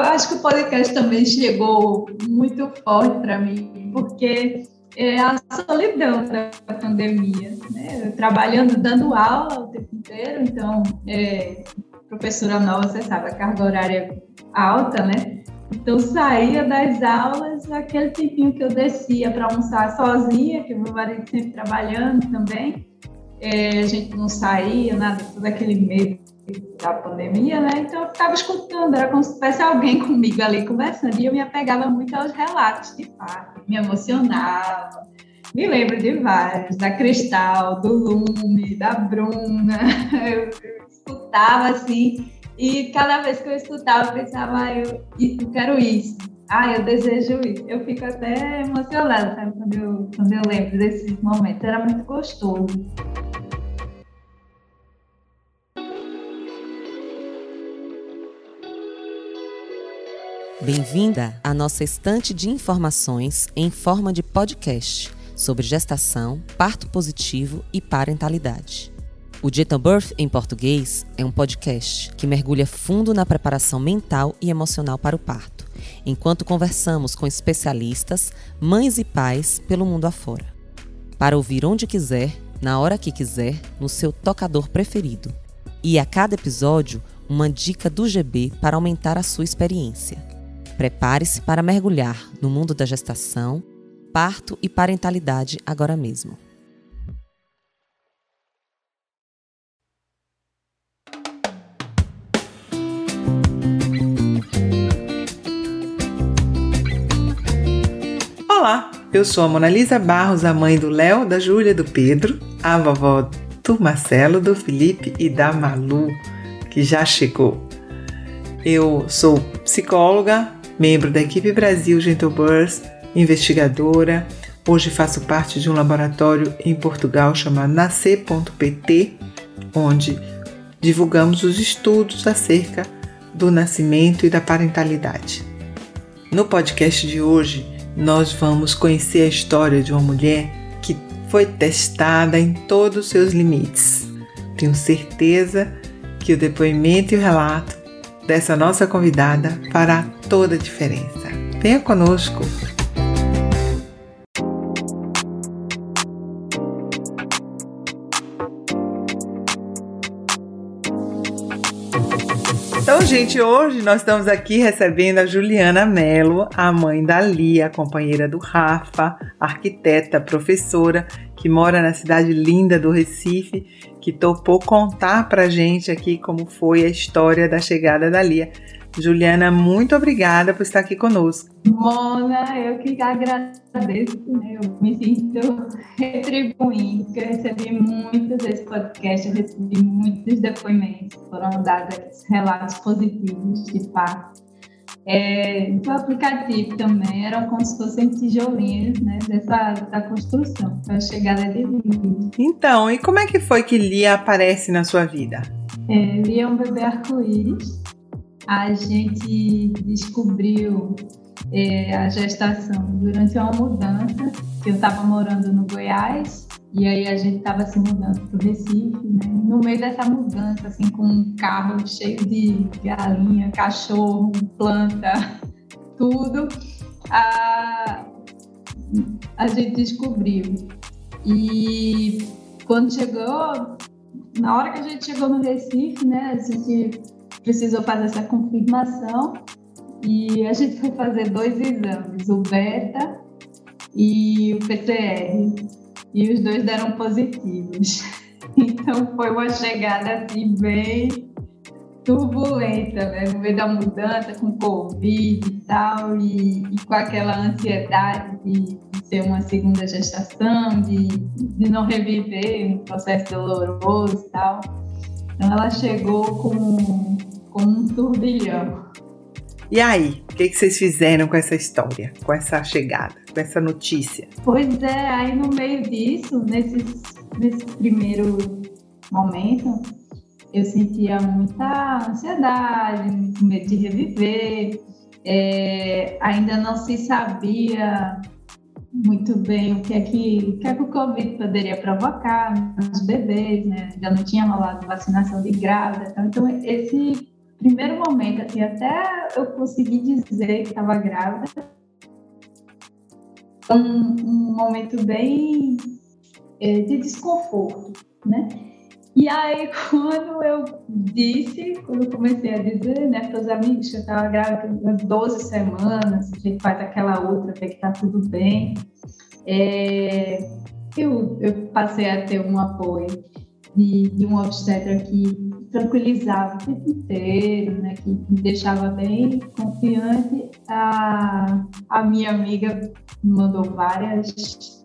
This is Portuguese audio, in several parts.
Acho que o podcast também chegou muito forte para mim, porque é a solidão da pandemia, né? trabalhando, dando aula o tempo inteiro, então, é, professora nova, você sabe, a carga horária alta, né? Então, saía das aulas, aquele tempinho que eu descia para almoçar sozinha, que o meu marido sempre trabalhando também, é, a gente não saía, nada, todo aquele medo da pandemia, né? Então eu ficava escutando, era como se tivesse alguém comigo ali conversando, e eu me apegava muito aos relatos de fato, me emocionava. Me lembro de vários, da Cristal, do Lume, da Bruna. Eu, escutava assim, e cada vez que eu escutava, eu pensava, ah, eu, eu quero isso. Ah, eu desejo isso. Eu fico até emocionada, sabe, quando eu, quando eu lembro desses momentos. Era muito gostoso. Bem-vinda à nossa estante de informações em forma de podcast sobre gestação, parto positivo e parentalidade. O Dieta Birth em português é um podcast que mergulha fundo na preparação mental e emocional para o parto, enquanto conversamos com especialistas, mães e pais pelo mundo afora. Para ouvir onde quiser, na hora que quiser, no seu tocador preferido. E a cada episódio, uma dica do GB para aumentar a sua experiência. Prepare-se para mergulhar no mundo da gestação, parto e parentalidade agora mesmo. Olá, eu sou a Monalisa Barros, a mãe do Léo, da Júlia, do Pedro, a vovó do Marcelo, do Felipe e da Malu, que já chegou. Eu sou psicóloga, membro da equipe Brasil Gentle Birth, investigadora. Hoje faço parte de um laboratório em Portugal chamado Nascer.pt, onde divulgamos os estudos acerca do nascimento e da parentalidade. No podcast de hoje, nós vamos conhecer a história de uma mulher que foi testada em todos os seus limites. Tenho certeza que o depoimento e o relato dessa nossa convidada fará toda a diferença. Venha conosco! Então, gente, hoje nós estamos aqui recebendo a Juliana Mello, a mãe da Lia, companheira do Rafa, arquiteta, professora, que mora na cidade linda do Recife, que topou contar pra gente aqui como foi a história da chegada da Lia. Juliana, muito obrigada por estar aqui conosco. Mona, eu que agradeço, né? eu me sinto retribuindo, porque eu recebi muitos desse podcast, eu recebi muitos depoimentos, foram dados relatos positivos de parte. É, o aplicativo também eram como se fossem tijolinhos né, dessa, dessa construção, para a chegada de. Então, e como é que foi que Lia aparece na sua vida? É, Lia é um bebê arco-íris, a gente descobriu é, a gestação durante uma mudança. Eu estava morando no Goiás e aí a gente estava se mudando para o Recife, né? No meio dessa mudança, assim, com um carro cheio de galinha, cachorro, planta, tudo, a, a gente descobriu. E quando chegou, na hora que a gente chegou no Recife, né, a gente precisou fazer essa confirmação e a gente foi fazer dois exames, o beta e o PCR, e os dois deram positivos. Então foi uma chegada assim bem turbulenta, né? No meio da mudança, com Covid e tal, e, e com aquela ansiedade de, ser uma segunda gestação, de, de não reviver um processo doloroso e tal. Então ela chegou com como um turbilhão. E aí, o que, que vocês fizeram com essa história, com essa chegada, com essa notícia? Pois é, aí no meio disso, nesse, nesse primeiro momento, eu sentia muita ansiedade, muito medo de reviver, é, ainda não se sabia muito bem o que é que, o que, é que o Covid poderia provocar nos bebês, né? Já não tinha rolado vacinação de grávida. Então, esse primeiro momento, assim, até eu conseguir dizer que estava grávida, um, um momento bem é, de desconforto, né? E aí, quando eu disse, quando eu comecei a dizer, né, para os amigos que eu estava grávida 12 semanas, a gente faz aquela outra, ver que está tudo bem, é, eu, eu passei a ter um apoio de, de um obstetra que tranquilizava o tempo inteiro, né, que me deixava bem confiante. A, a minha amiga mandou várias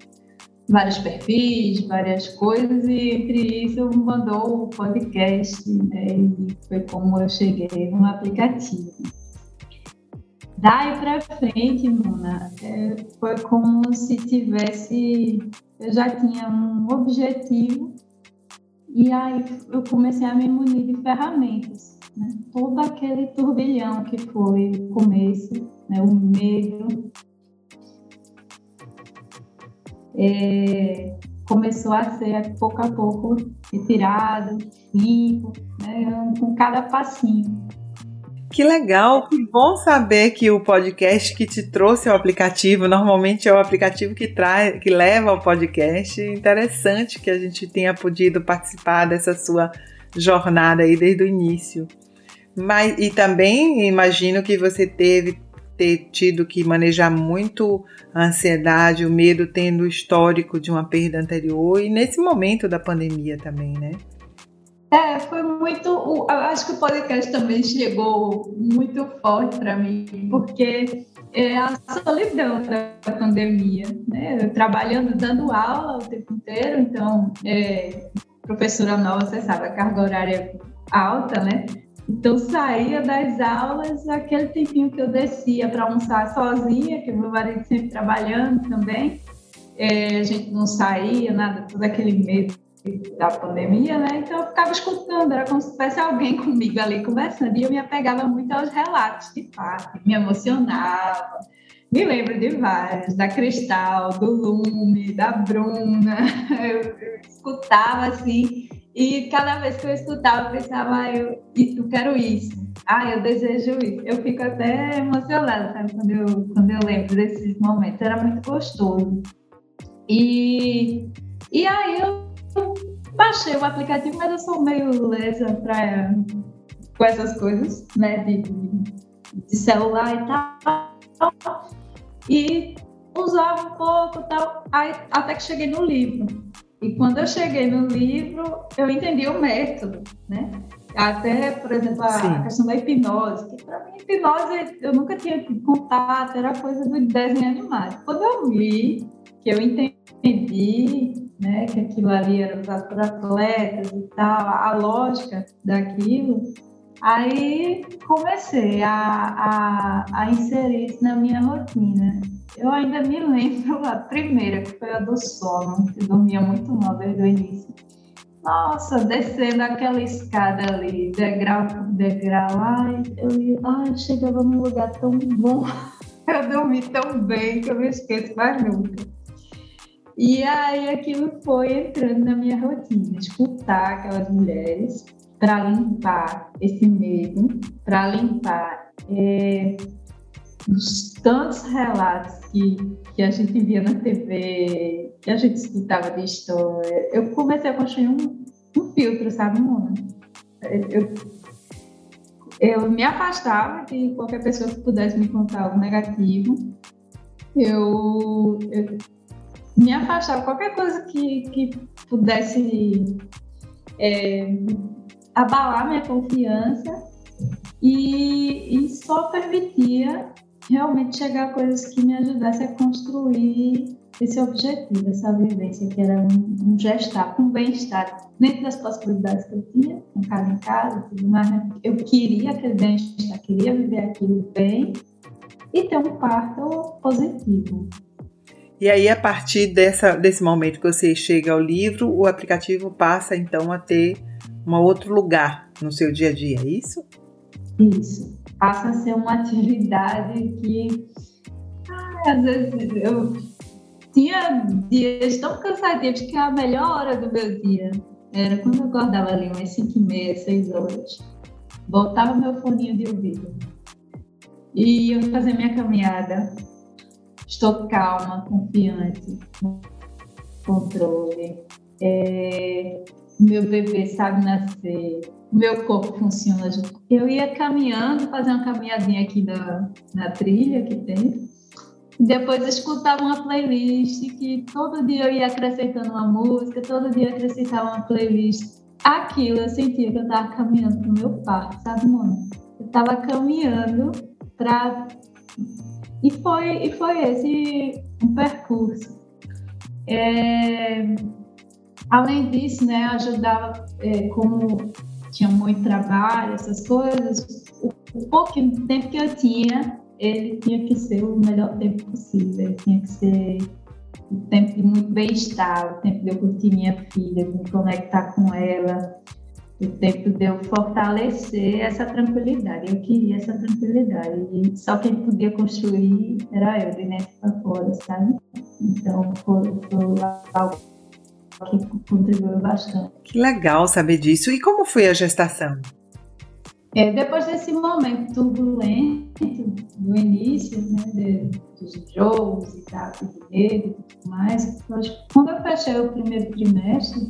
vários perfis, várias coisas, e entre isso mandou o podcast, né, e foi como eu cheguei no aplicativo. Daí para frente, Mona, é, foi como se tivesse, eu já tinha um objetivo e aí eu comecei a me munir de ferramentas. Né? Todo aquele turbilhão que foi o começo, né? o medo, é, começou a ser pouco a pouco retirado, limpo, né? com cada passinho. Que legal, que bom saber que o podcast que te trouxe o aplicativo, normalmente é o aplicativo que traz, que leva ao podcast. Interessante que a gente tenha podido participar dessa sua jornada aí desde o início. Mas e também imagino que você teve ter tido que manejar muito a ansiedade, o medo, tendo o histórico de uma perda anterior e nesse momento da pandemia também, né? É, foi muito. Acho que o podcast também chegou muito forte para mim, porque é a solidão da pandemia, né? Eu trabalhando, dando aula o tempo inteiro, então, é, professora nova, você sabe, a carga horária é alta, né? Então, saía das aulas, aquele tempinho que eu descia para almoçar sozinha, que meu marido sempre trabalhando também, é, a gente não saía, nada, todo aquele medo da pandemia, né? Então, eu ficava escutando, era como se tivesse alguém comigo ali conversando, e eu me apegava muito aos relatos de fato, me emocionava. Me lembro de vários, da Cristal, do Lume, da Bruna. Eu, eu escutava assim, e cada vez que eu escutava, eu pensava, ah, eu, eu quero isso, ah, eu desejo isso. Eu fico até emocionada, sabe, quando eu, quando eu lembro desses momentos. Era muito gostoso. E, e aí eu baixei o aplicativo, mas eu sou meio lesa pra, com essas coisas, né, de, de celular e tal. E usava um pouco tal, aí, até que cheguei no livro. E quando eu cheguei no livro, eu entendi o método, né? Até, por exemplo, a Sim. questão da hipnose, que para mim, hipnose eu nunca tinha contato, era coisa do desenho animado. Quando eu li, que eu entendi, né, que aquilo ali era por atletas e tal, a lógica daquilo, aí comecei a, a, a inserir isso na minha rotina. Eu ainda me lembro a primeira, que foi a do sono, que dormia muito mal desde o início. Nossa, descendo aquela escada ali, degrau por degrau, ai, eu ai, chegava num lugar tão bom, eu dormi tão bem que eu não esqueço mais nunca. E aí aquilo foi entrando na minha rotina, escutar aquelas mulheres para limpar esse medo, para limpar é, os tantos relatos que, que a gente via na TV, que a gente escutava de história, eu comecei a construir um, um filtro, sabe, Mona? Eu, eu me afastava de qualquer pessoa que pudesse me contar algo negativo. Eu, eu me afastava qualquer coisa que, que pudesse é, abalar minha confiança e, e só permitia realmente chegar a coisas que me ajudassem a construir esse objetivo, essa vivência, que era um, um gestar, um bem-estar, dentro das possibilidades que eu tinha, com casa em casa, tudo mais, né? eu queria aquele bem-estar, queria viver aquilo bem e ter um parto positivo. E aí, a partir dessa, desse momento que você chega ao livro, o aplicativo passa então a ter um outro lugar no seu dia a dia, é isso? Isso passa a ser uma atividade que ai, às vezes eu tinha dias tão cansativos que a melhor hora do meu dia era quando eu acordava ali umas 5 e meia, 6 horas. botava meu foninho de ouvido e eu fazia minha caminhada. Estou calma, confiante, controle. É, meu bebê sabe nascer, meu corpo funciona. Eu ia caminhando, fazer uma caminhadinha aqui na, na trilha que tem. Depois escutava uma playlist que todo dia eu ia acrescentando uma música, todo dia acrescentava uma playlist. Aquilo eu sentia que eu estava caminhando para o meu parque, sabe, mano? Eu estava caminhando para e foi e foi esse um percurso. É... Além disso, né, ajudava é, como tinha muito trabalho, essas coisas, o, o tempo que eu tinha, ele tinha que ser o melhor tempo possível, ele tinha que ser o tempo de muito bem-estar, o tempo de eu curtir minha filha, de me conectar com ela, o tempo de eu fortalecer essa tranquilidade. Eu queria essa tranquilidade. E só quem podia construir era eu, de dentro para fora, sabe? Então, foi, foi algo que contribuiu bastante. Que legal saber disso. E como foi a gestação? É, depois desse momento turbulento do início, né, de, dos jogos e tal, medo e tudo mais, quando eu fechei o primeiro trimestre,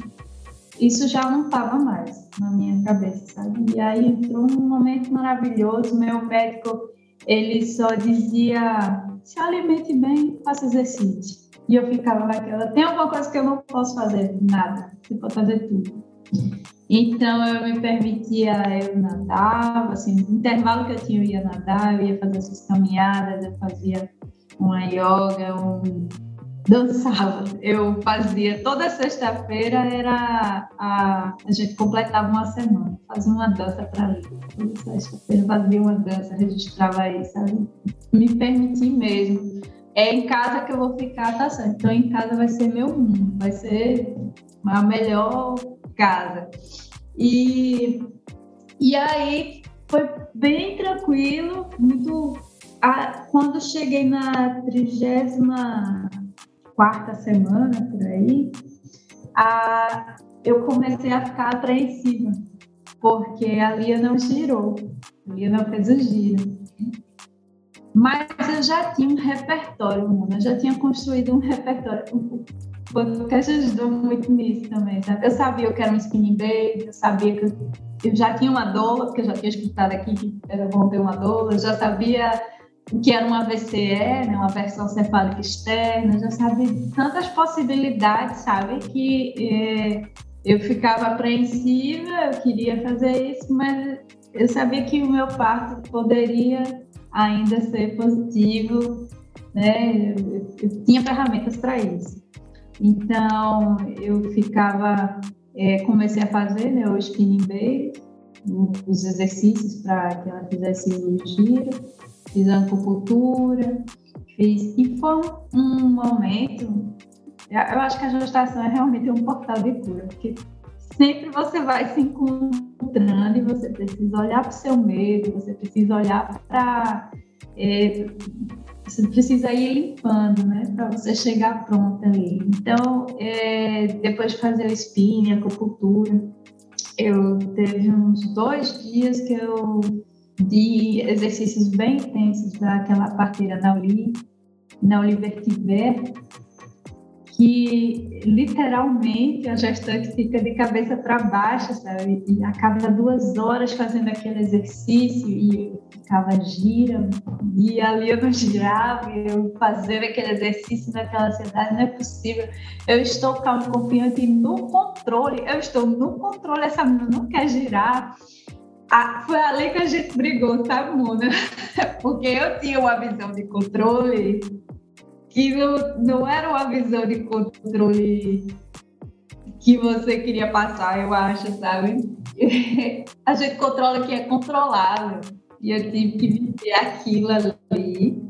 isso já não estava mais na minha cabeça, sabe? E aí entrou um momento maravilhoso, meu médico, ele só dizia, se alimente bem, faça exercício. E eu ficava naquela, tem alguma coisa que eu não posso fazer? Nada, você pode fazer tudo. Então eu me permitia, eu nadava, assim, no intervalo que eu tinha eu ia nadar, eu ia fazer essas caminhadas, eu fazia uma yoga, um dançava. Eu fazia toda sexta-feira era a, a gente completava uma semana, fazia uma dança para mim. Toda sexta-feira fazia uma dança, registrava aí, sabe? Me permiti mesmo. É em casa que eu vou ficar, tá certo. Então em casa vai ser meu mundo, vai ser a melhor casa. E, e aí foi bem tranquilo, muito. A, quando cheguei na trigésima quarta semana por aí, a, eu comecei a ficar apreensiva, porque a Lia não girou, a Lia não fez o giro. Mas eu já tinha um repertório, Mona, eu já tinha construído um repertório. O podcast ajudou muito nisso também, sabe? Eu sabia que era um spinning baby, eu sabia que eu, já tinha uma doula, porque eu já tinha escutado aqui que era bom ter uma doula, eu já sabia que era uma VCE, né, uma versão cefálica externa, já sabia tantas possibilidades, sabe, que é, eu ficava apreensiva, eu queria fazer isso, mas eu sabia que o meu parto poderia ainda ser positivo, né, eu, eu tinha ferramentas para isso. Então, eu ficava, é, comecei a fazer né, o spinning baby, os exercícios para que ela fizesse o giro, fiz acupuntura, fiz. E foi um momento. Eu acho que a gestação é realmente um portal de cura, porque sempre você vai se encontrando e você precisa olhar para o seu medo, você precisa olhar para. É, você precisa ir limpando, né, para você chegar pronta ali. Então, é, depois de fazer o spinning, acupuntura, eu teve uns dois dias que eu de exercícios bem intensos daquela parteira Nauli, Nauli Vertiver, que literalmente a gestante fica de cabeça para baixo, sabe? E a cada duas horas fazendo aquele exercício e ficava gira, e ali eu não girava, e eu fazendo aquele exercício naquela ansiedade, não é possível. Eu estou calmo, confiante no controle, eu estou no controle, essa menina não quer girar. Ah, foi ali que a gente brigou, sabe, Mona? Porque eu tinha uma visão de controle que não, não era uma visão de controle que você queria passar, eu acho, sabe? a gente controla o que é controlável. E eu tive que viver aquilo ali.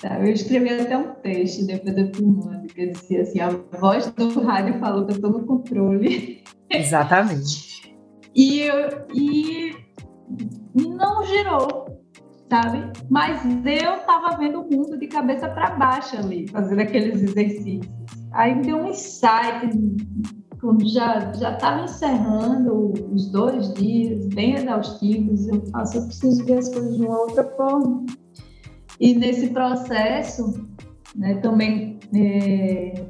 Sabe? Eu escrevi até um texto depois da filmando, que eu dizia assim, a voz do rádio falou que eu estou no controle. Exatamente. e, eu, e não girou, sabe? Mas eu estava vendo o mundo de cabeça para baixo ali, fazendo aqueles exercícios. Aí deu um insight quando já estava encerrando os dois dias bem exaustivos, eu faço, eu preciso ver as coisas de uma outra forma. E nesse processo, né, também é,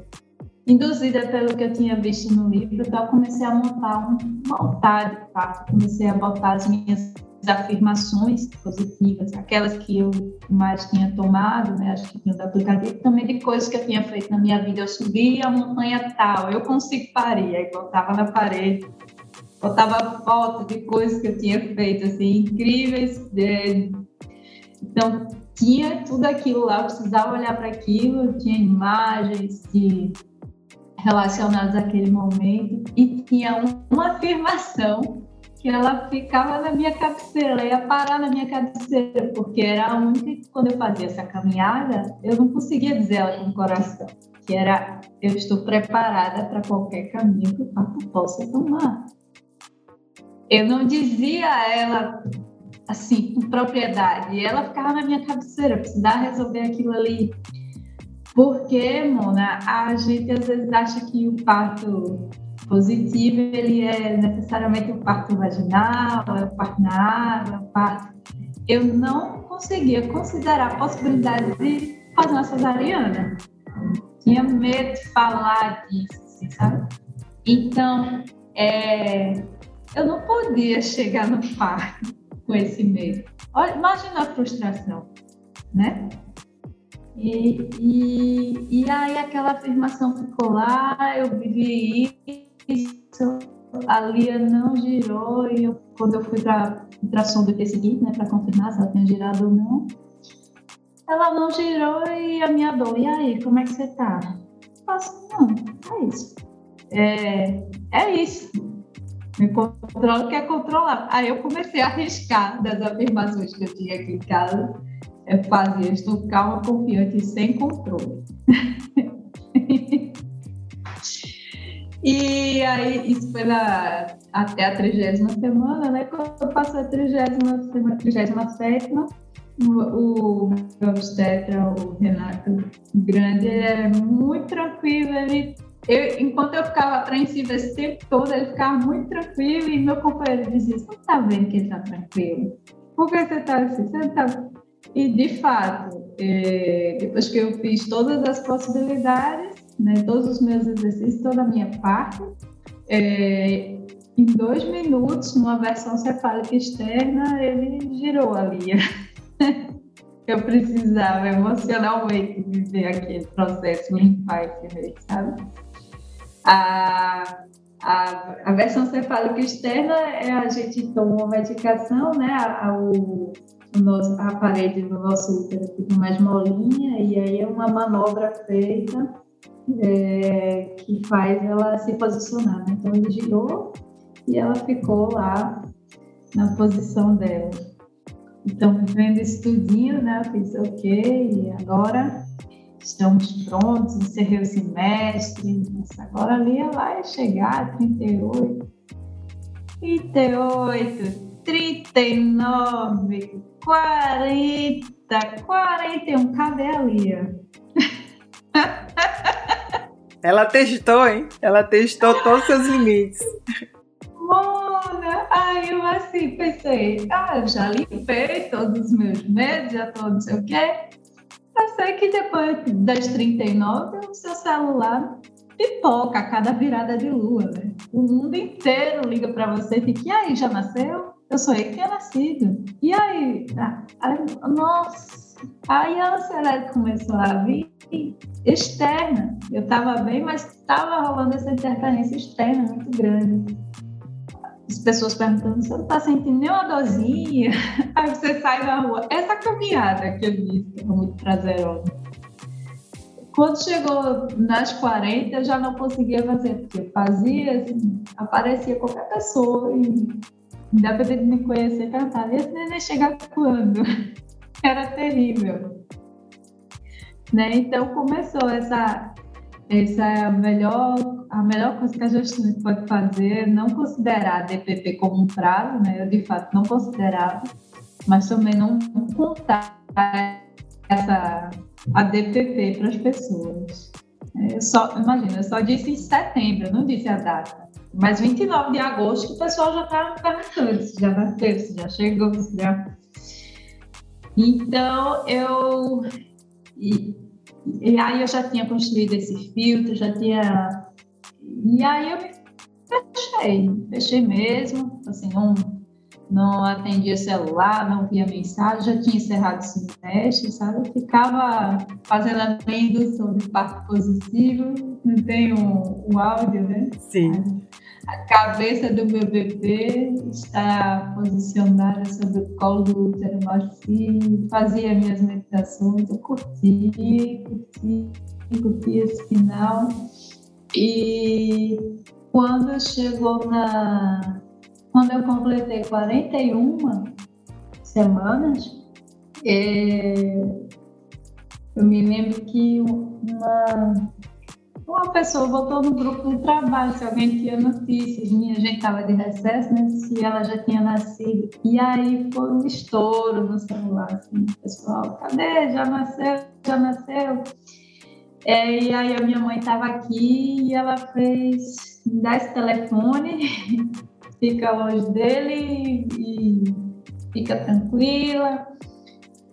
induzida pelo que eu tinha visto no livro, então comecei a montar um, altar de fato, comecei a botar as minhas afirmações positivas, aquelas que eu mais tinha tomado, né, acho que tinha do aplicativo, também de coisas que eu tinha feito na minha vida. Eu subi a montanha tal, eu consigo parir, aí botava na parede, botava foto de coisas que eu tinha feito, assim, incríveis. É, então, tinha tudo aquilo lá, eu precisava olhar para aquilo, tinha imagens de relacionadas àquele momento e tinha uma afirmação que ela ficava na minha cabeceira, ia parar na minha cabeceira, porque era a única que, quando eu fazia essa caminhada, eu não conseguia dizer ela com o coração, que era, eu estou preparada para qualquer caminho que o papo possa tomar. Eu não dizia a ela, assim, com propriedade, ela ficava na minha cabeceira, precisava resolver aquilo ali. Porque, Mona, a gente às vezes acha que o parto positivo ele é necessariamente o parto vaginal, é o parto na água, é o parto. Eu não conseguia considerar a possibilidade de fazer uma cesariana. Tinha medo de falar disso, assim, sabe? Então, é, eu não podia chegar no parto com esse medo. Olha, imagina a frustração, né? E, e, e aí aquela afirmação ficou lá, eu vivi isso, a Lia não girou e eu, quando eu fui para ultrassom do seguinte, né, para confirmar se ela tinha girado ou não, ela não girou e a minha dor, e aí, como é que você tá? Eu faço, não, é isso. É, é isso. Me controla quer controlar. Aí eu comecei a arriscar das afirmações que eu tinha aqui em casa. Eu fazia, estou calma, confiante e sem controle. E aí, isso foi na, até a trigésima semana, né? Quando passou a trigésima semana, trigésima sétima, o, meu obstetra, o Renato Grande, ele era muito tranquilo, ele eu, enquanto eu ficava apreensiva esse tempo todo, ele ficava muito tranquilo e meu companheiro dizia, você não tá vendo que ele tá tranquilo? Por que você tá assim? Você tá... E, de fato, é, depois que eu fiz todas as possibilidades, né, todos os meus exercícios, toda a minha parte, é, em dois minutos, numa versão cefálica externa, ele girou ali. eu precisava emocionalmente viver aquele processo, limpar esse meio, sabe? A, a, a, versão cefálica externa é a gente toma uma medicação, né? A, a, o nosso, a parede do nosso útero fica mais molinha e aí é uma manobra feita é, que faz ela se posicionar. Né? Então ele girou e ela ficou lá na posição dela. Então, vendo isso tudinho, né, eu fiz ok, agora estamos prontos, encerrei o semestre, Nossa, agora ali vai chegar 38, 38, 39, 40, 41, cadê a Lia? Ela testou, hein? Ela testou todos os seus limites. Mona! Aí eu assim pensei, ah, eu já limpei todos os meus medos, já tô não sei o quê. Eu sei que depois das 39, o seu celular pipoca a cada virada de lua, né? O mundo inteiro liga para você e fica, e aí, já nasceu? Eu sonhei que tinha nascido. E aí? Ah, aí nossa! Aí a ansiedade começou a vir externa. Eu estava bem, mas estava rolando essa interferência externa muito grande. As pessoas perguntando, você não está sentindo nenhuma dorzinha? Aí você sai na rua. Essa caminhada que eu disse, que muito prazerosa. Quando chegou nas 40, eu já não conseguia fazer, porque fazia, assim, aparecia qualquer pessoa e independente de me conhecer, perguntava, esse neném chegar quando? Era terrível. Né? Então começou essa essa é a melhor a melhor coisa que a gestante pode fazer, não considerar a DPP como um prazo, né? Eu de fato não considerava, mas também não contar essa a DPP para as pessoas. Eu só, imagina, eu só disse em setembro, não disse a data. Mas 29 de agosto o pessoal já estava perguntando se já nasceu, se já chegou, se já. Então eu. E, e aí eu já tinha construído esse filtro, já tinha. E aí eu fechei, fechei mesmo, assim, não, não atendia celular, não via mensagem, já tinha encerrado o semestre, sabe? Eu ficava fazendo a indução de parto positivo, não tem um, um áudio, né? Sim. A cabeça do meu bebê está posicionada sobre o colo do útero macio, fazia minhas meditações, eu curti, curti, curti esse final. E quando chegou na. Quando eu completei 41 semanas, é, eu me lembro que uma, uma pessoa botou no grupo do trabalho se alguém tinha notícias minha, gente estava de recesso, né? Se ela já tinha nascido. E aí foi um estouro no celular, assim, pessoal, cadê? Já nasceu, já nasceu. É, e aí a minha mãe estava aqui e ela fez, dá esse telefone, fica longe dele e fica tranquila.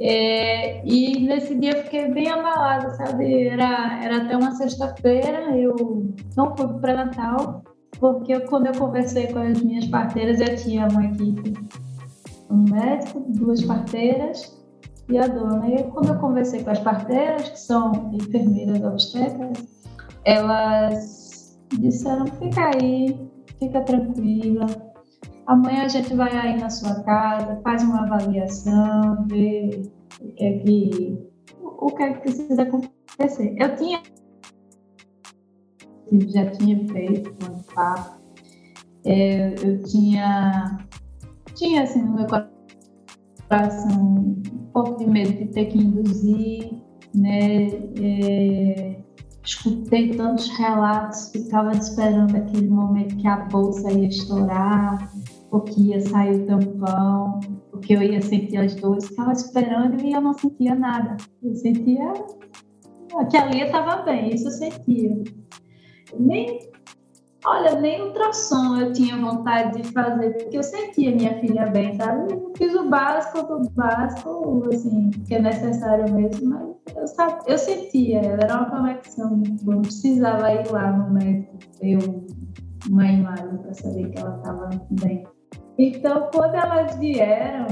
É, e nesse dia eu fiquei bem abalada, sabe? Era, era até uma sexta-feira, eu não fui para o pré-natal, porque quando eu conversei com as minhas parteiras, eu tinha uma equipe, um médico, duas parteiras, e a dona. E quando eu conversei com as parteiras, que são enfermeiras obstetras, elas disseram: fica aí, fica tranquila. Amanhã a gente vai aí na sua casa, faz uma avaliação, vê o que é que, o que, é que precisa acontecer. Eu tinha já tinha feito um papo, é, eu tinha tinha assim no meu coração um pouco de medo de ter que induzir, né? É, escutei tantos relatos, ficava esperando aquele momento que a bolsa ia estourar, porque ia sair o tampão, porque eu ia sentir as dores, ficava esperando e eu não sentia nada. Eu sentia que ali estava bem, isso eu sentia. Nem Olha, nem ultrassom eu tinha vontade de fazer, porque eu sentia minha filha bem, sabe? Eu fiz o básico do básico, assim, que é necessário mesmo, mas eu, sabe, eu sentia, era uma conexão não precisava ir lá no médico eu uma imagem para saber que ela estava bem. Então, quando elas vieram,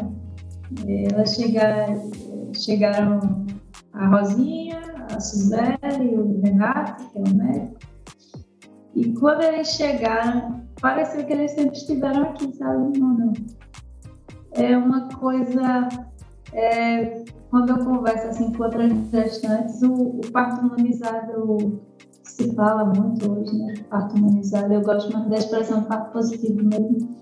elas chegaram, chegaram a Rosinha, a Suzelle, o Renato, que é o médico, e quando eles chegaram, pareceu que eles sempre estiveram aqui, sabe? Não, não. É uma coisa. É, quando eu converso assim com outras gestantes, o, o parto humanizado se fala muito hoje, né? Parto humanizado. Eu gosto muito da expressão parto positivo mesmo.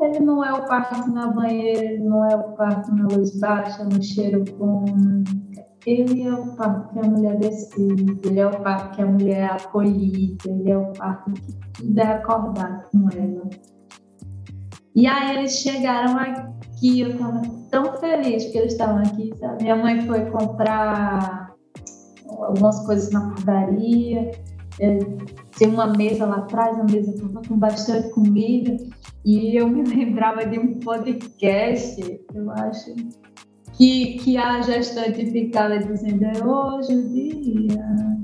Ele não é o parto na banheira, ele não é o parto na luz baixa, no cheiro bom, ele é o parto que a mulher decide, ele é o parto que a mulher é acolhida, ele é o parto que tudo é acordado com ela. E aí eles chegaram aqui, eu estava tão feliz que eles estavam aqui, sabe? Minha mãe foi comprar algumas coisas na padaria, é, tinha uma mesa lá atrás, uma mesa com bastante comida, e eu me lembrava de um podcast, eu acho, que, que a gestante ficava dizendo é hoje o dia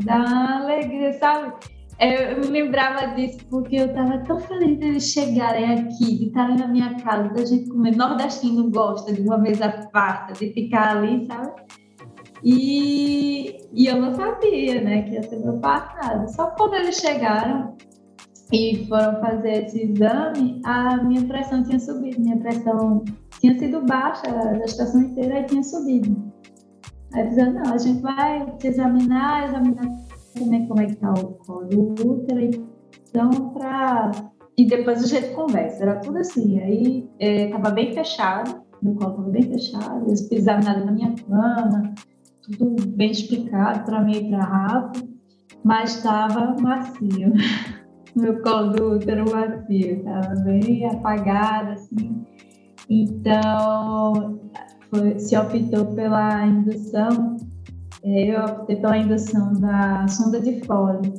da alegria, sabe? É, eu me lembrava disso porque eu estava tão feliz de eles chegarem aqui, de estarem na minha casa, da gente comer. Nordestino gosta de uma mesa farta, de ficar ali, sabe? E, e eu não sabia, né, que ia ser meu passado. Só quando eles chegaram e foram fazer esse exame, a minha pressão tinha subido, minha pressão tinha sido baixa a gestação inteira e tinha subido. Aí dizendo, não, a gente vai te examinar, examinar também como é que está o colo útero, então para... E depois a gente conversa, era tudo assim. Aí é, bem fechado, meu colo estava bem fechado, eles examinaram na minha cama, tudo bem explicado para mim e para Rafa, mas estava macio. meu colo do útero macio, estava bem apagado, assim. Então, foi, se optou pela indução é, eu optei pela indução da sonda de Foley,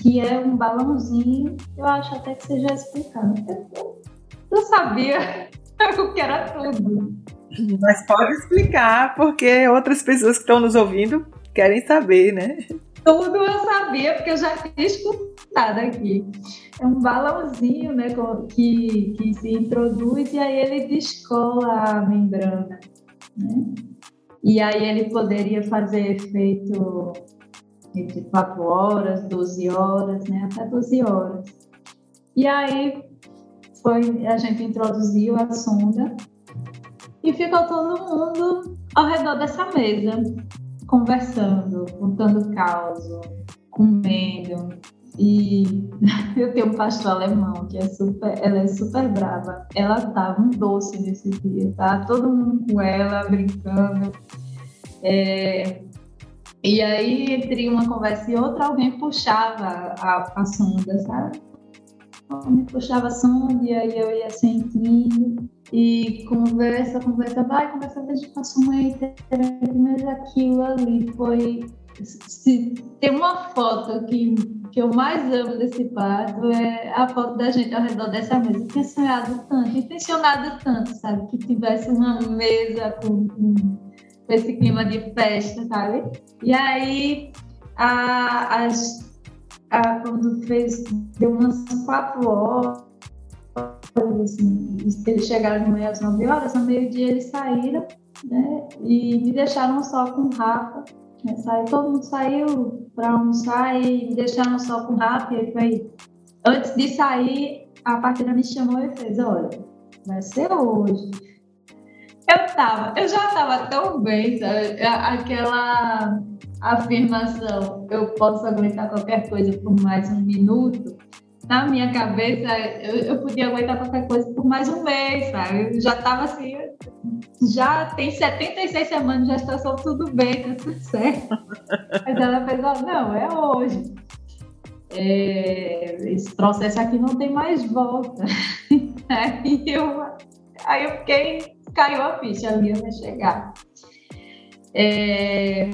que é um balãozinho, eu acho até que você já explicou. Eu, eu sabia o que era tudo. Mas pode explicar, porque outras pessoas que estão nos ouvindo querem saber, né? Tudo eu sabia, porque eu já tinha escutado aqui. É um balãozinho né, que, que se introduz e aí ele descola a membrana. Né? E aí ele poderia fazer efeito entre 4 horas, 12 horas, né, até 12 horas. E aí foi, a gente introduziu a sonda e ficou todo mundo ao redor dessa mesa, conversando, contando caos, comendo. E eu tenho um pastor alemão que é super, ela é super brava. Ela tava um doce nesse dia, tá? Todo mundo com ela, brincando. É, e aí, entre uma conversa e outra, alguém puxava a, a sonda, sabe? Alguém puxava a sonda e aí eu ia sentindo. E conversa, conversa, vai, conversa, vejo passou uma mas aquilo ali foi. Se tem uma foto que, que eu mais amo desse parto é a foto da gente ao redor dessa mesa. Eu tinha sonhado tanto, intencionado tanto, sabe? Que tivesse uma mesa com, com esse clima de festa, sabe? E aí, a, as, a, quando fez, deu umas quatro horas, assim, eles chegaram de manhã às nove horas, ao meio-dia eles saíram, né? E me deixaram só com o Rafa. Né? Saiu, todo mundo saiu para almoçar e me deixaram só com o Rafa. E foi, antes de sair, a parteira me chamou e fez: Olha, vai ser hoje. Eu tava, eu já tava tão bem, sabe? Aquela afirmação, eu posso aguentar qualquer coisa por mais um minuto. Na minha cabeça, eu, eu podia aguentar qualquer coisa por mais um mês, sabe? Eu já tava assim, já tem 76 semanas de gestação, tudo bem, tá tudo certo. Mas ela ó, não, é hoje. É, esse processo aqui não tem mais volta. aí, eu, aí eu fiquei caiu a ficha, a Lia vai chegar. É...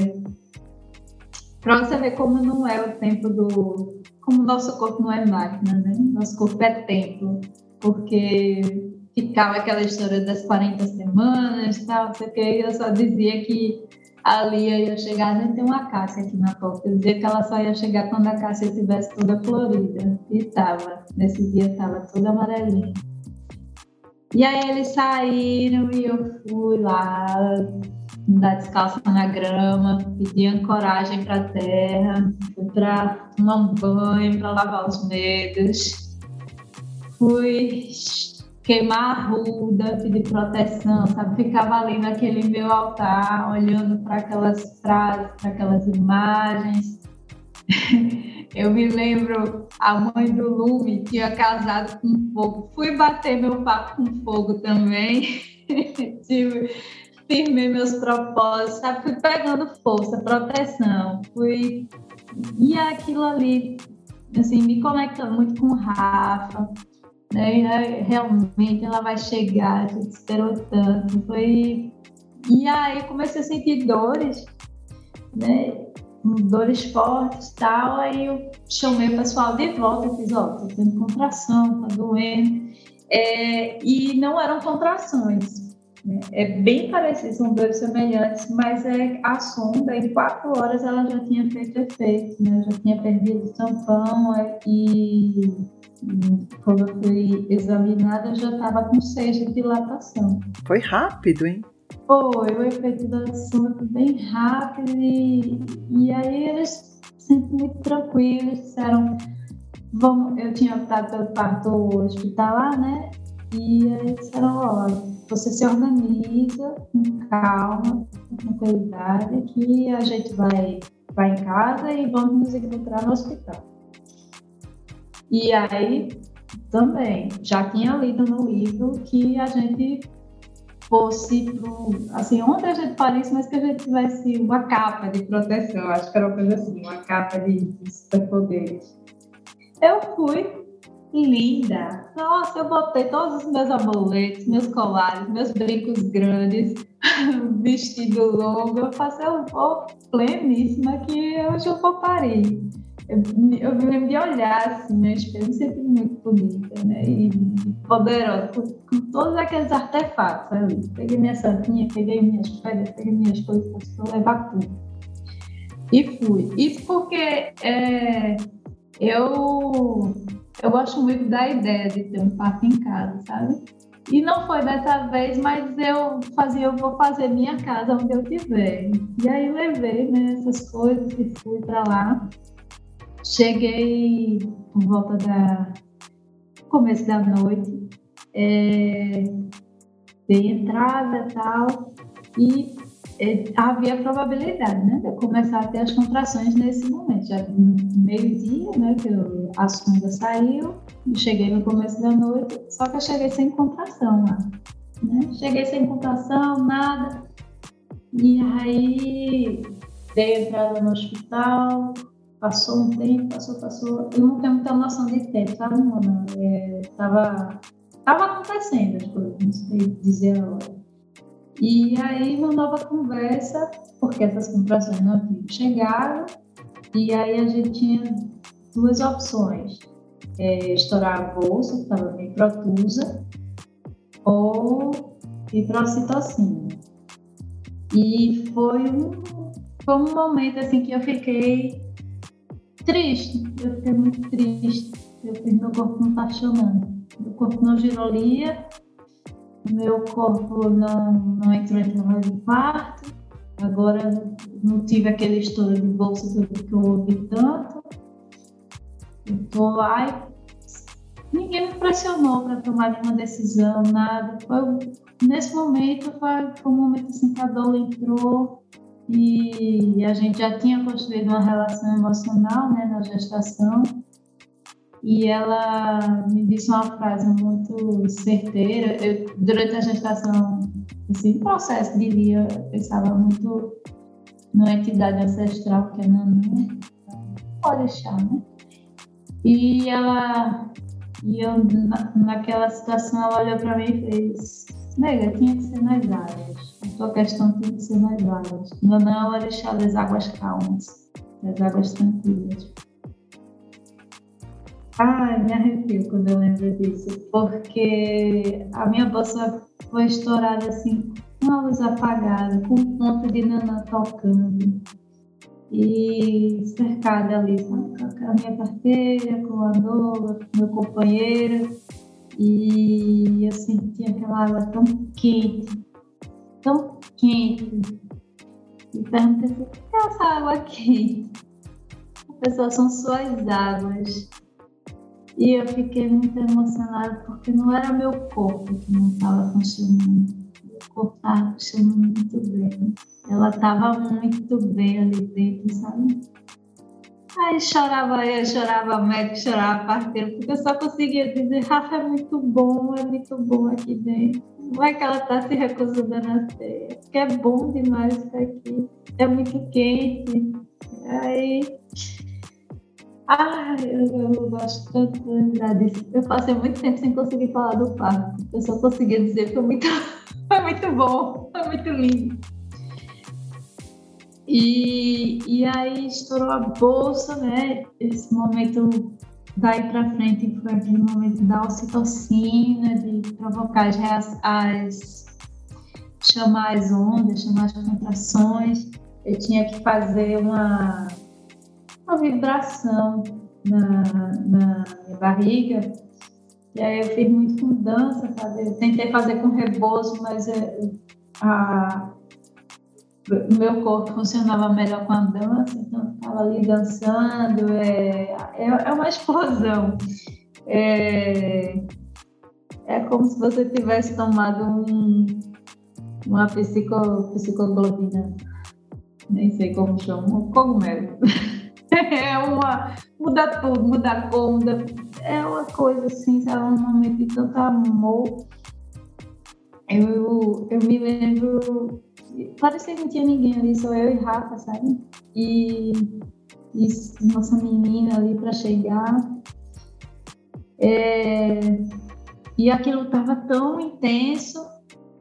Para você ver como não é o tempo do. Como o nosso corpo não é máquina, né? Nosso corpo é tempo. Porque ficava aquela história das 40 semanas e tal, não sei que, eu só dizia que a Lia ia chegar, nem tem uma Cássia aqui na porta. Eu dizia que ela só ia chegar quando a Cássia estivesse toda florida. E estava. Nesse dia estava toda amarelinha. E aí eles saíram e eu fui lá andar descalça na grama, pedi ancoragem para a terra, para tomar um banho, para lavar os medos, fui queimar a ruda, pedir proteção, sabe? Ficava ali naquele meu altar, olhando para aquelas frases, para aquelas imagens. Eu me lembro, a mãe do Lume tinha casado com fogo. Fui bater meu papo com fogo também. Tive, firmei meus propósitos, sabe? Fui pegando força, proteção. Fui. E aquilo ali, assim, me conectando muito com o Rafa. Né? Realmente ela vai chegar, a gente esperou tanto. Foi. E aí comecei a sentir dores, né? Dores fortes e tal, aí eu chamei o pessoal de volta e fiz, ó, tô tendo contração, tá doendo. É, e não eram contrações, né? é bem parecido, são dores semelhantes, mas é a sonda, em quatro horas ela já tinha feito efeito, né? Já tinha perdido o tampão é, e quando eu fui examinada eu já estava com seis de dilatação. Foi rápido, hein? Foi, o efeito da sonda foi bem rápido e, e aí eles sempre muito tranquilos, disseram, vamos, eu tinha optado pelo parto hospitalar, né? E aí disseram, olha, você se organiza com calma, com tranquilidade, que a gente vai, vai em casa e vamos nos encontrar no hospital. E aí também já tinha lido no livro que a gente fosse pro, assim, onde a gente faria isso, mas que a gente tivesse uma capa de proteção, acho que era uma coisa assim, uma capa de, de superpoderes. Eu fui linda. Nossa, eu botei todos os meus amuletos, meus colares, meus brincos grandes, vestido longo. Eu passei um voo pleníssima que hoje eu vou parir. Eu, me lembro de olhar assim, meu espelho sempre muito bonita, né? E poderosa, com, com, todos aqueles artefatos ali. Peguei minha santinha, peguei minhas pedras, peguei minhas coisas para levar tudo. E fui. Isso porque é, eu, eu gosto muito da ideia de ter um parque em casa, sabe? E não foi dessa vez, mas eu fazia, eu vou fazer minha casa onde eu tiver. E aí levei né, essas coisas e fui para lá. Cheguei por volta da começo da noite, é, dei entrada tal, e é, havia probabilidade né, de eu começar a ter as contrações nesse momento. Já meio-dia, né, que eu, a sonda saiu, cheguei no começo da noite, só que eu cheguei sem contração lá. Né? Cheguei sem contração, nada. E aí dei entrada no hospital, passou um tempo, passou, passou. Eu não tenho muita noção de tempo, sabe, Mona? É, tava, tava acontecendo as coisas, não sei dizer a hora. E aí uma nova conversa, porque essas contrações não tinham chegado, e aí a gente tinha duas opções. É, estourar a bolsa, que estava bem protusa, ou ir para a citocina. E foi um, foi um momento assim que eu fiquei triste, eu fiquei muito triste. Eu fiz meu corpo não está chamando. Meu corpo não girolia, meu corpo não, não entrou em trabalho de parto, agora não tive aquele estouro de bolsa que eu ouvi tanto. Estou lá e ninguém me pressionou para tomar nenhuma decisão, nada. Foi, nesse momento foi, foi um momento assim que a dor entrou e a gente já tinha construído uma relação emocional né, na gestação e ela me disse uma frase muito certeira. Eu, durante a gestação, assim, processo de dia, eu pensava muito numa entidade ancestral que é Nanã, pode deixar, né? E ela, e eu, na, naquela situação, ela olhou para mim e fez: Nega, tinha que ser nas áreas. A tua questão tinha que ser nas áreas. Nanã é deixar das águas calmas, das águas tranquilas. Ai, me arrepio quando eu lembro disso, porque a minha bolsa foi estourada assim, com a luz apagada, com um ponto de nanã tocando. E cercada ali, sabe? Com a minha carteira, com a Nola, com meu companheiro. E eu senti aquela água tão quente, tão quente. E perguntei assim, por que é essa água quente? Pessoa são suas águas. E eu fiquei muito emocionada porque não era meu corpo que não estava funcionando. Meu corpo estava funcionando muito bem. Ela estava muito bem ali dentro, sabe? Aí chorava eu, chorava médico, chorava parceiro, porque eu só conseguia dizer, Rafa, é muito bom, é muito bom aqui dentro. Não é que ela está se recusando a nascer, porque é bom demais estar aqui. É muito quente. Aí ah, eu, eu gosto tanto de lembrar disso. Eu passei muito tempo sem conseguir falar do parto. Eu só conseguia dizer que foi muito, foi muito bom, foi muito lindo. E, e aí estourou a bolsa, né? Esse momento daí para frente foi aquele momento da ocitocina, de provocar as, as chamar as ondas, chamar as contrações. Eu tinha que fazer uma uma vibração na, na minha barriga. E aí eu fiz muito com dança? Eu tentei fazer com rebozo, mas é, a, meu corpo funcionava melhor com a dança, então eu ficava ali dançando. É, é, é uma explosão. É, é como se você tivesse tomado um, uma psico, psicoglobina, nem sei como chama, um cogumelo. é uma. Muda tudo, muda a cor, muda. É uma coisa assim, sabe? Um momento de tanto amor. Eu, eu me lembro. Parecia que não tinha ninguém ali, só eu e Rafa, sabe? E, e nossa menina ali para chegar. É, e aquilo estava tão intenso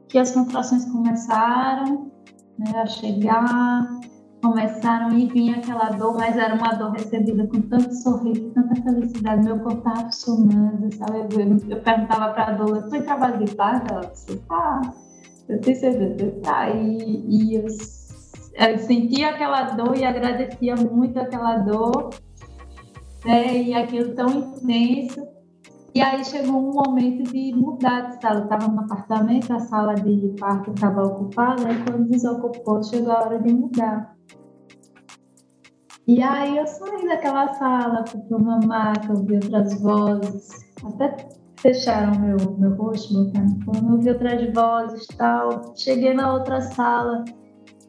que as contrações começaram né, a chegar, começaram e vinha aquela dor, mas era uma dor recebida com tanto sorriso, tanta felicidade, meu corpo estava funcionando, sabe? Eu, eu perguntava para a dor, foi trabalho de parto? Ela disse, tá. Eu tenho certeza, tá. E, e eu, eu sentia aquela dor e agradecia muito aquela dor, né? E aquilo tão intenso. E aí chegou um momento de mudar de sala. Eu estava no apartamento, a sala de parto estava ocupada, e quando desocupou, chegou a hora de mudar. E aí eu saí daquela sala, fui para uma maca, ouvi outras vozes, até fecharam meu, meu rosto, botaram fone, ouvi outras vozes tal. Cheguei na outra sala,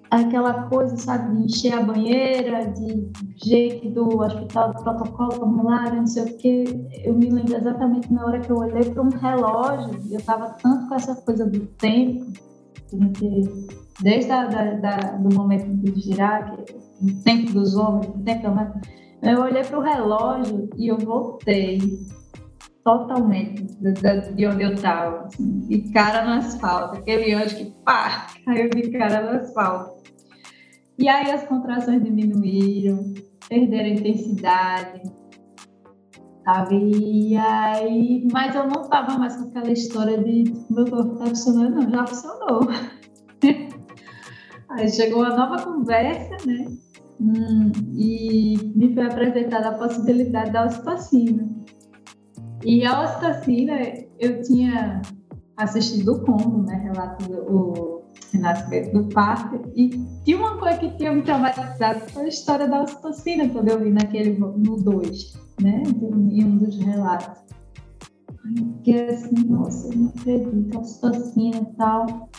aquela coisa, sabe, de encher a banheira, de jeito do hospital, do protocolo, formulário, não sei o quê. Eu me lembro exatamente na hora que eu olhei para um relógio, eu estava tanto com essa coisa do tempo, desde a, da, da, do momento de girar, que no tempo dos homens, no tempo da Eu olhei para o relógio e eu voltei totalmente de onde eu estava, assim, de cara no asfalto, aquele anjo que pá, caiu de cara no asfalto. E aí as contrações diminuíram, perderam intensidade, sabe? E aí, mas eu não estava mais com aquela história de meu corpo tá funcionando, não, já funcionou. aí chegou uma nova conversa, né? Hum, e me foi apresentada a possibilidade da ocitocina. E a ocitocina, eu tinha assistido o combo, né, relato do o renascimento do parto, e tinha uma coisa que tinha me traumatizado, foi a história da ocitocina, quando eu vi naquele, no 2, né, em um dos relatos. Que assim, nossa, eu não acredito, ocitocina e tal.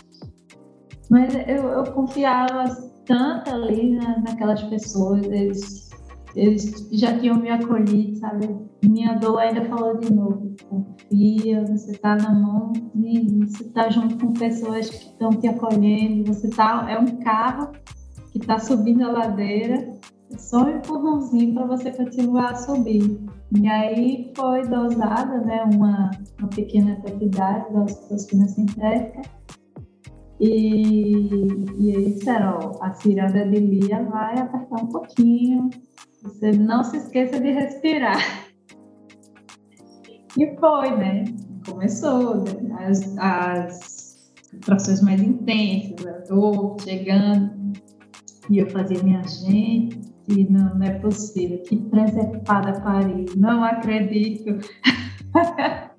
Mas eu, eu confiava tanto ali na, naquelas pessoas, eles, eles já tinham me acolhido, sabe? Minha dor ainda falou de novo, confia, você está na mão, você está junto com pessoas que estão te acolhendo, você tá, é um carro que está subindo a ladeira, é só um empurrãozinho para você continuar a subir. E aí foi dosada, né, uma, uma pequena quantidade da ocitocina sintética, e, e eles disseram, ó, a ciranda de Lia vai apertar um pouquinho, você não se esqueça de respirar. E foi, né? Começou né? as, as contrações mais intensas, a dor chegando, e eu fazia minha gente, não, não é possível, que presepada Paris, não acredito.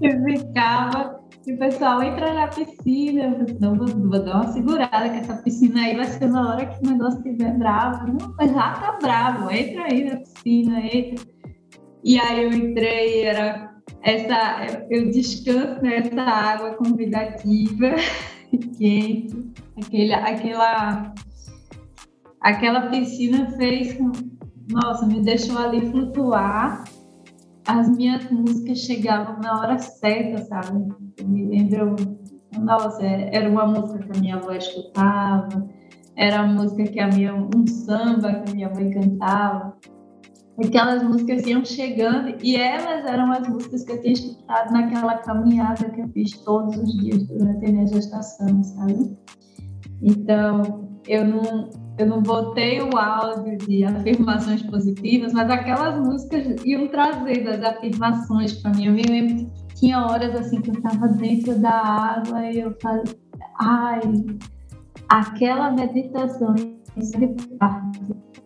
eu ficava e o pessoal entra na piscina, não, vou, vou, dar uma segurada, que essa piscina aí vai ser na hora que o negócio estiver bravo. Não, mas já tá bravo, entra aí na piscina, entra. E aí eu entrei, era essa, eu descanso nessa água convidativa, quente, aquele, aquela, aquela piscina fez, nossa, me deixou ali flutuar as minhas músicas chegavam na hora certa, sabe? Eu me lembro, nossa, era uma música que a minha avó escutava, era uma música que a minha, um samba que a minha mãe cantava. Aquelas músicas iam chegando e elas eram as músicas que eu tinha escutado naquela caminhada que eu fiz todos os dias durante a minha gestação, sabe? Então, eu não, eu não botei o áudio de afirmações positivas, mas aquelas músicas iam trazendo as afirmações para mim. Eu me lembro que tinha horas assim que eu estava dentro da água e eu falei, ai, aquela meditação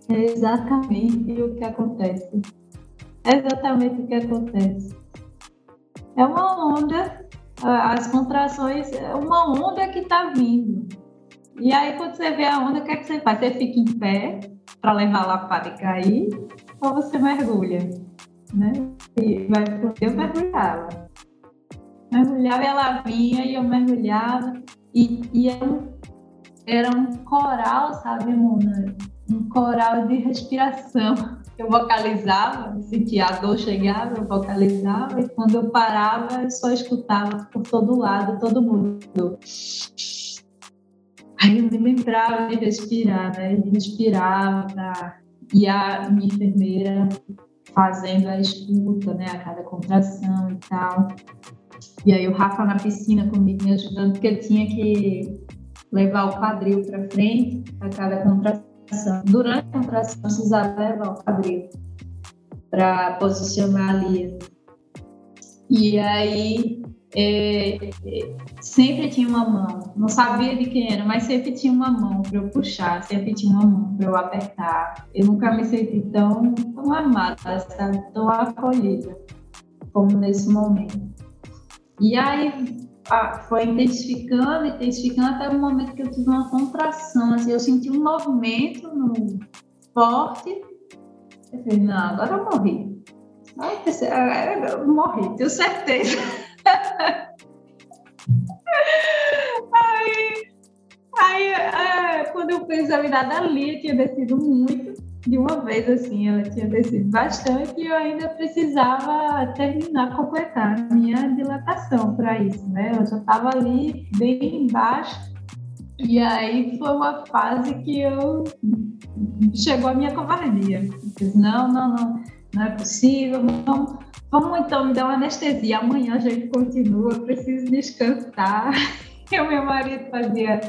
é exatamente o que acontece. É exatamente o que acontece. É uma onda, as contrações, é uma onda que está vindo e aí, quando você vê a onda, o que é que você faz? Você fica em pé para levar a lapada e cair, ou você mergulha? Né? E vai, eu mergulhava. Mergulhava e ela vinha e eu mergulhava. E, e era, um, era um coral, sabe, Mona? Um coral de respiração. Eu vocalizava, sentia a dor chegava, eu vocalizava, e quando eu parava, eu só escutava por todo lado, todo mundo. Aí eu me lembrava de respirar, né? De respirar. Tá? E a minha enfermeira fazendo a escuta, né, a cada contração e tal. E aí o Rafa na piscina comigo me ajudando, porque eu tinha que levar o quadril para frente a cada contração. Durante a contração, precisava levar o quadril para posicionar ali. E aí é, é, sempre tinha uma mão, não sabia de quem era, mas sempre tinha uma mão para eu puxar, sempre tinha uma mão para eu apertar. Eu nunca me senti tão, tão amada, sabe? tão acolhida como nesse momento. E aí foi intensificando, intensificando até o momento que eu tive uma contração, assim, eu senti um movimento no forte. Eu falei, não, agora eu morri. Aí, eu morri, tenho certeza. aí, aí é, quando eu fui examinar dali, eu tinha descido muito de uma vez, assim, ela tinha descido bastante e eu ainda precisava terminar, completar a minha dilatação para isso, né? Eu já estava ali bem embaixo e aí foi uma fase que eu chegou a minha covardia. Eu disse, não, não, não, não é possível, vamos, vamos então me dar uma anestesia, amanhã a gente continua, preciso descansar. E o meu marido fazia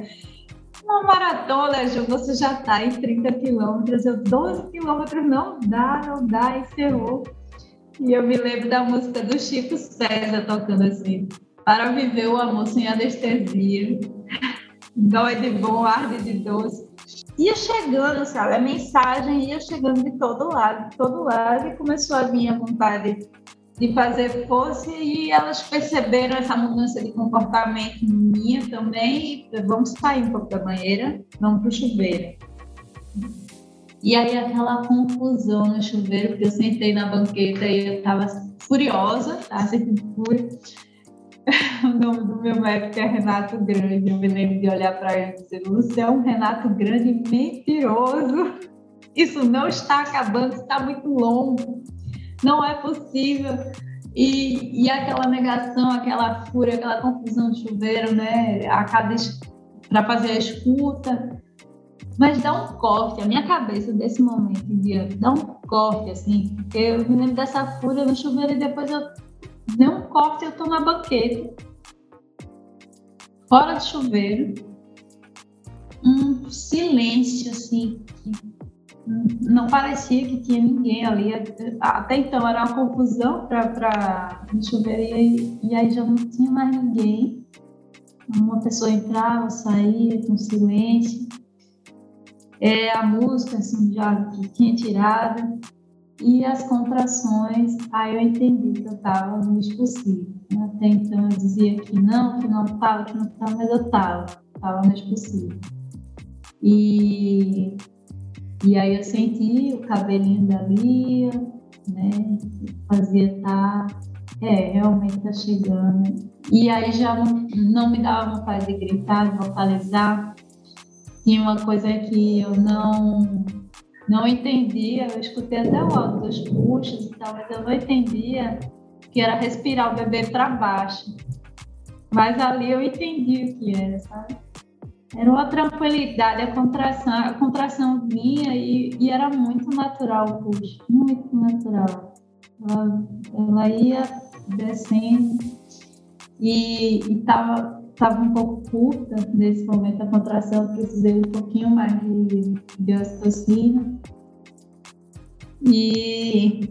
uma maratona, Ju, você já está em 30 quilômetros, eu 12 quilômetros, não dá, não dá, encerrou. E eu me lembro da música do Chico César tocando assim, para viver o amor sem anestesia, dói de bom, arde de doce. Ia chegando, sabe, a mensagem ia chegando de todo lado, de todo lado, e começou a vir a vontade de fazer força e elas perceberam essa mudança de comportamento minha também e vamos sair um pouco da banheira, vamos para o chuveiro. E aí aquela confusão no chuveiro, porque eu sentei na banqueta e eu estava furiosa, tá? Sentindo fúria. O nome do meu médico é Renato Grande. Eu me lembro de olhar para ele e dizer: Você é um Renato Grande mentiroso. Isso não está acabando, está muito longo não é possível. E, e aquela negação, aquela fúria, aquela confusão de chuveiro, né? A cada para fazer a escuta. Mas dá um corte, a minha cabeça desse momento em dá um corte, assim, porque eu me lembro dessa fúria no chuveiro e depois eu dei um corte eu tô na banqueta, fora de chuveiro, um silêncio, assim, não parecia que tinha ninguém ali. Até então era uma confusão para chover e e aí já não tinha mais ninguém. Uma pessoa entrava, saía com silêncio. É, a música assim, já tinha tirado. E as contrações, aí eu entendi que eu estava no expulsivo. Até então eu dizia que não, que não estava, que não estava, mas eu estava, estava no expulsivo. E e aí eu senti o cabelinho da Lia, né? Fazia tá, é, realmente tá chegando. E aí já não, me dava vontade de gritar, de vocalizar. Tinha uma coisa que eu não não entendia, eu escutei até o áudio dos puxos e tal, mas eu não entendia que era respirar o bebê para baixo. Mas ali eu entendi o que era, sabe? Era uma tranquilidade, a contração, a contração vinha e, e era muito natural o puxo, muito natural. Ela, ela ia descendo e estava tava um pouco curta nesse momento a contração, precisei um pouquinho mais de, de ocitocina. E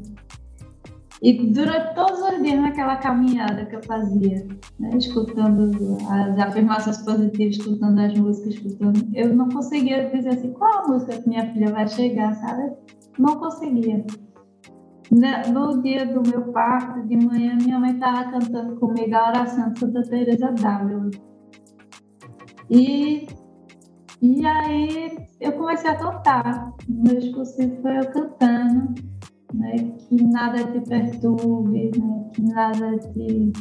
e durante todos os dias naquela caminhada que eu fazia, né, escutando as afirmações positivas, escutando as músicas, escutando, eu não conseguia dizer assim, qual música que minha filha vai chegar, sabe? Não conseguia. No dia do meu parto, de manhã, minha mãe estava cantando comigo a oração de Santa Teresa d'Ávila. E, e aí eu comecei a cantar. O meu expulsivo foi eu cantando né? que nada te perturbe, né? que nada te.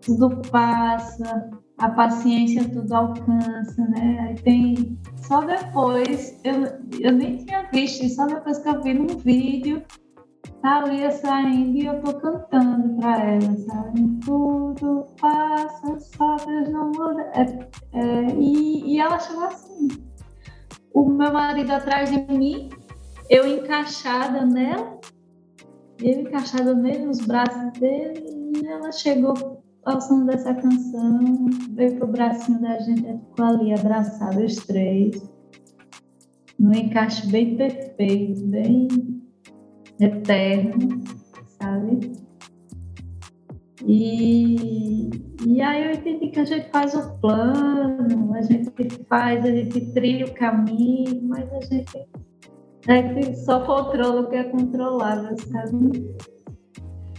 Tudo passa, a paciência tudo alcança, né? Aí tem. Só depois, eu, eu nem tinha visto, só depois que eu vi num vídeo, a Lia saindo e eu tô cantando para ela, sabe? Tudo passa, só Deus não muda. É, é, e, e ela chegou assim. O meu marido atrás de mim, eu encaixada nela eu encaixada mesmo nos braços dele, e ela chegou ao som dessa canção, veio pro bracinho da gente, ficou ali abraçado os três, num encaixe bem perfeito, bem eterno, sabe? E, e aí eu entendi que a gente faz o plano, a gente faz, a gente trilha o caminho, mas a gente é que só controla o que é controlável, sabe?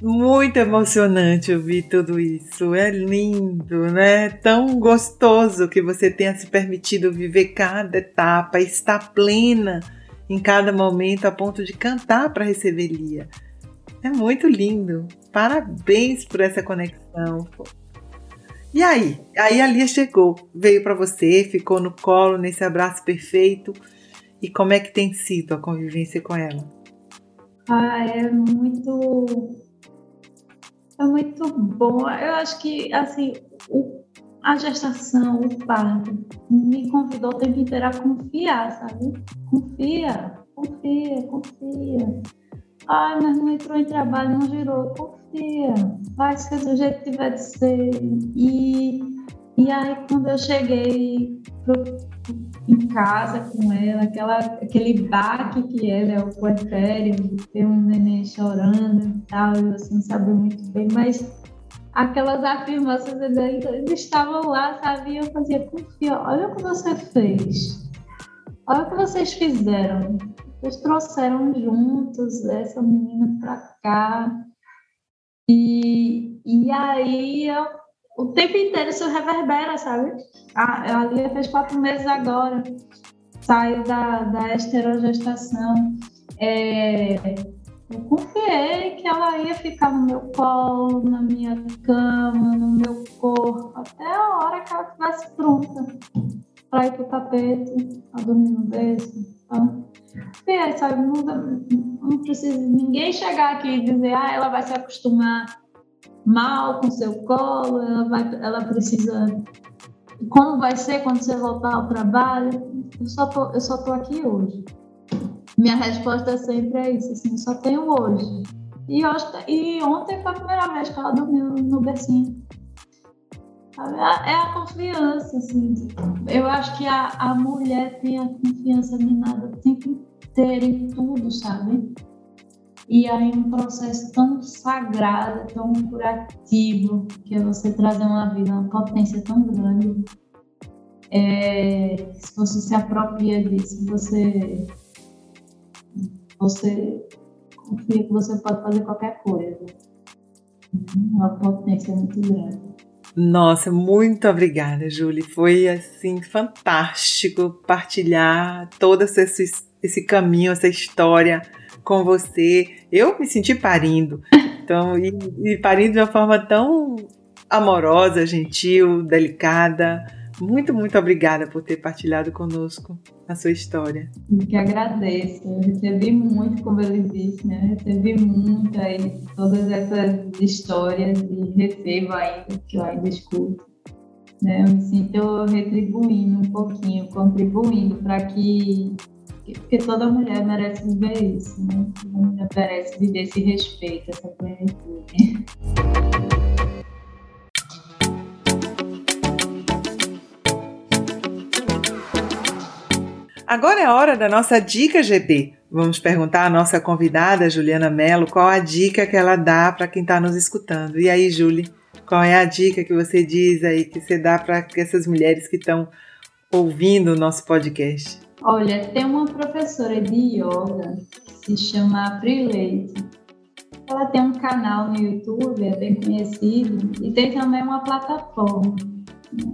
Muito emocionante ouvir tudo isso. É lindo, né? Tão gostoso que você tenha se permitido viver cada etapa, estar plena em cada momento a ponto de cantar para receber Lia. É muito lindo. Parabéns por essa conexão. E aí? Aí a Lia chegou, veio para você, ficou no colo nesse abraço perfeito. E como é que tem sido a convivência com ela? Ah, é muito é muito bom. Eu acho que assim, o, a gestação, o parto, me convidou o tempo inteiro a confiar, sabe? Confia, confia, confia. Ai, mas não entrou em trabalho, não girou. Confia, vai ser do jeito que tiver de ser. E, e aí, quando eu cheguei pro, em casa com ela, aquela, aquele baque que é, né, o puerpério, ter um neném chorando e tal, eu assim, não sabia muito bem, mas aquelas afirmações eles estavam lá, sabe? E eu fazia, confia, olha o que você fez, olha o que vocês fizeram. Eles trouxeram juntos essa menina para cá. E, e aí eu, o tempo inteiro isso reverbera, sabe? A, a Lia fez quatro meses agora, saiu da, da esterogestação. É, eu confiei que ela ia ficar no meu colo, na minha cama, no meu corpo, até a hora que ela estivesse pronta para ir para o tapete, a dormir no berço. Então, é, sabe, não, não precisa ninguém chegar aqui e dizer, ah, ela vai se acostumar mal com seu colo, ela, vai, ela precisa como vai ser quando você voltar ao trabalho? Eu só tô, eu só tô aqui hoje. Minha resposta sempre é isso, assim, só tenho hoje. E, hoje, e ontem foi a primeira vez que ela dormiu no bercinho. É a confiança, assim. Eu acho que a, a mulher tem a confiança minada o tempo inteiro em tudo, sabe? E aí um processo tão sagrado, tão curativo, que é você trazer uma vida, uma potência tão grande. É, se você se apropria disso, você, você confia que você pode fazer qualquer coisa. Uma potência muito grande. Nossa, muito obrigada, Julie. Foi assim fantástico partilhar todo esse, esse caminho, essa história com você. Eu me senti parindo. Então, e, e parindo de uma forma tão amorosa, gentil, delicada. Muito, muito obrigada por ter partilhado conosco a sua história. Eu que agradeço. Eu recebi muito, como ele disse, né? recebi muito aí todas essas histórias e recebo ainda, que eu ainda escuto. Né? Eu me sinto retribuindo um pouquinho, contribuindo para que porque toda mulher merece viver isso, né? Toda mulher merece viver esse respeito, essa plenitude. Agora é a hora da nossa dica GB. Vamos perguntar à nossa convidada, Juliana Mello, qual a dica que ela dá para quem está nos escutando. E aí, Julie, qual é a dica que você diz aí, que você dá para essas mulheres que estão ouvindo o nosso podcast? Olha, tem uma professora de yoga que se chama April Leite. Ela tem um canal no YouTube, é bem conhecido, e tem também uma plataforma.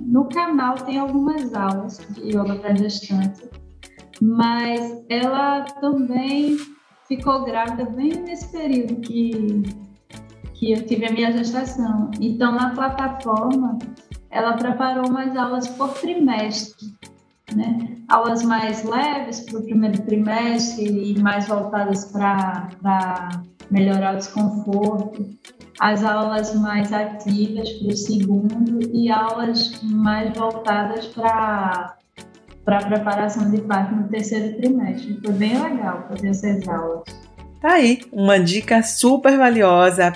No canal tem algumas aulas de yoga para gestante, mas ela também ficou grávida bem nesse período que, que eu tive a minha gestação. Então, na plataforma, ela preparou umas aulas por trimestre né? Aulas mais leves para o primeiro trimestre e mais voltadas para melhorar o desconforto. As aulas mais ativas para o segundo e aulas mais voltadas para para preparação de parto no terceiro trimestre. Foi bem legal fazer essas aulas. Tá aí, uma dica super valiosa.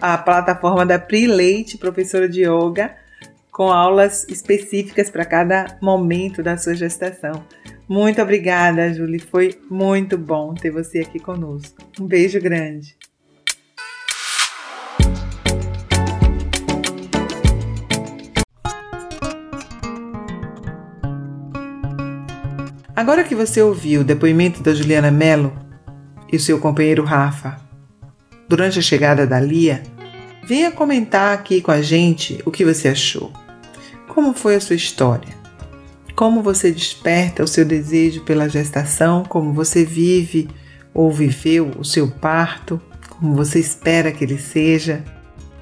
A plataforma da Pri Leite, professora de yoga, com aulas específicas para cada momento da sua gestação. Muito obrigada, Julie. Foi muito bom ter você aqui conosco. Um beijo grande. Agora que você ouviu o depoimento da Juliana Mello e seu companheiro Rafa durante a chegada da Lia, venha comentar aqui com a gente o que você achou. Como foi a sua história? Como você desperta o seu desejo pela gestação? Como você vive ou viveu o seu parto? Como você espera que ele seja?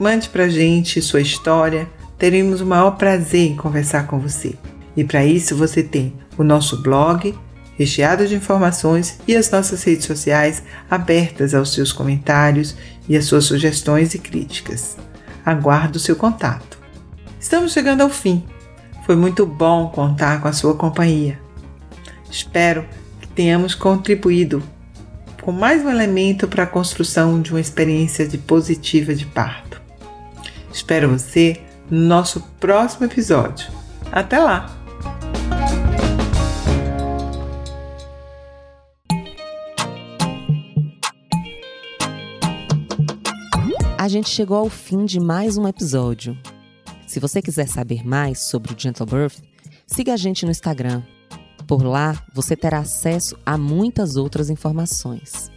Mande pra gente sua história. Teremos o maior prazer em conversar com você. E para isso você tem o nosso blog, recheado de informações, e as nossas redes sociais abertas aos seus comentários e às suas sugestões e críticas. Aguardo o seu contato. Estamos chegando ao fim. Foi muito bom contar com a sua companhia. Espero que tenhamos contribuído com mais um elemento para a construção de uma experiência de positiva de parto. Espero você no nosso próximo episódio. Até lá! A gente chegou ao fim de mais um episódio. Se você quiser saber mais sobre o Gentle Birth, siga a gente no Instagram. Por lá, você terá acesso a muitas outras informações.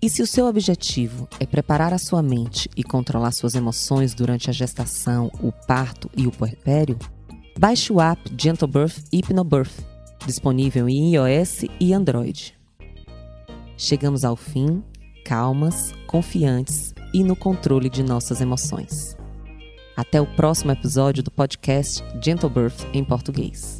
E se o seu objetivo é preparar a sua mente e controlar suas emoções durante a gestação, o parto e o puerpério, baixe o app Gentle Birth Hypnobirth, disponível em iOS e Android. Chegamos ao fim, calmas, confiantes e no controle de nossas emoções. Até o próximo episódio do podcast Gentle Birth em português.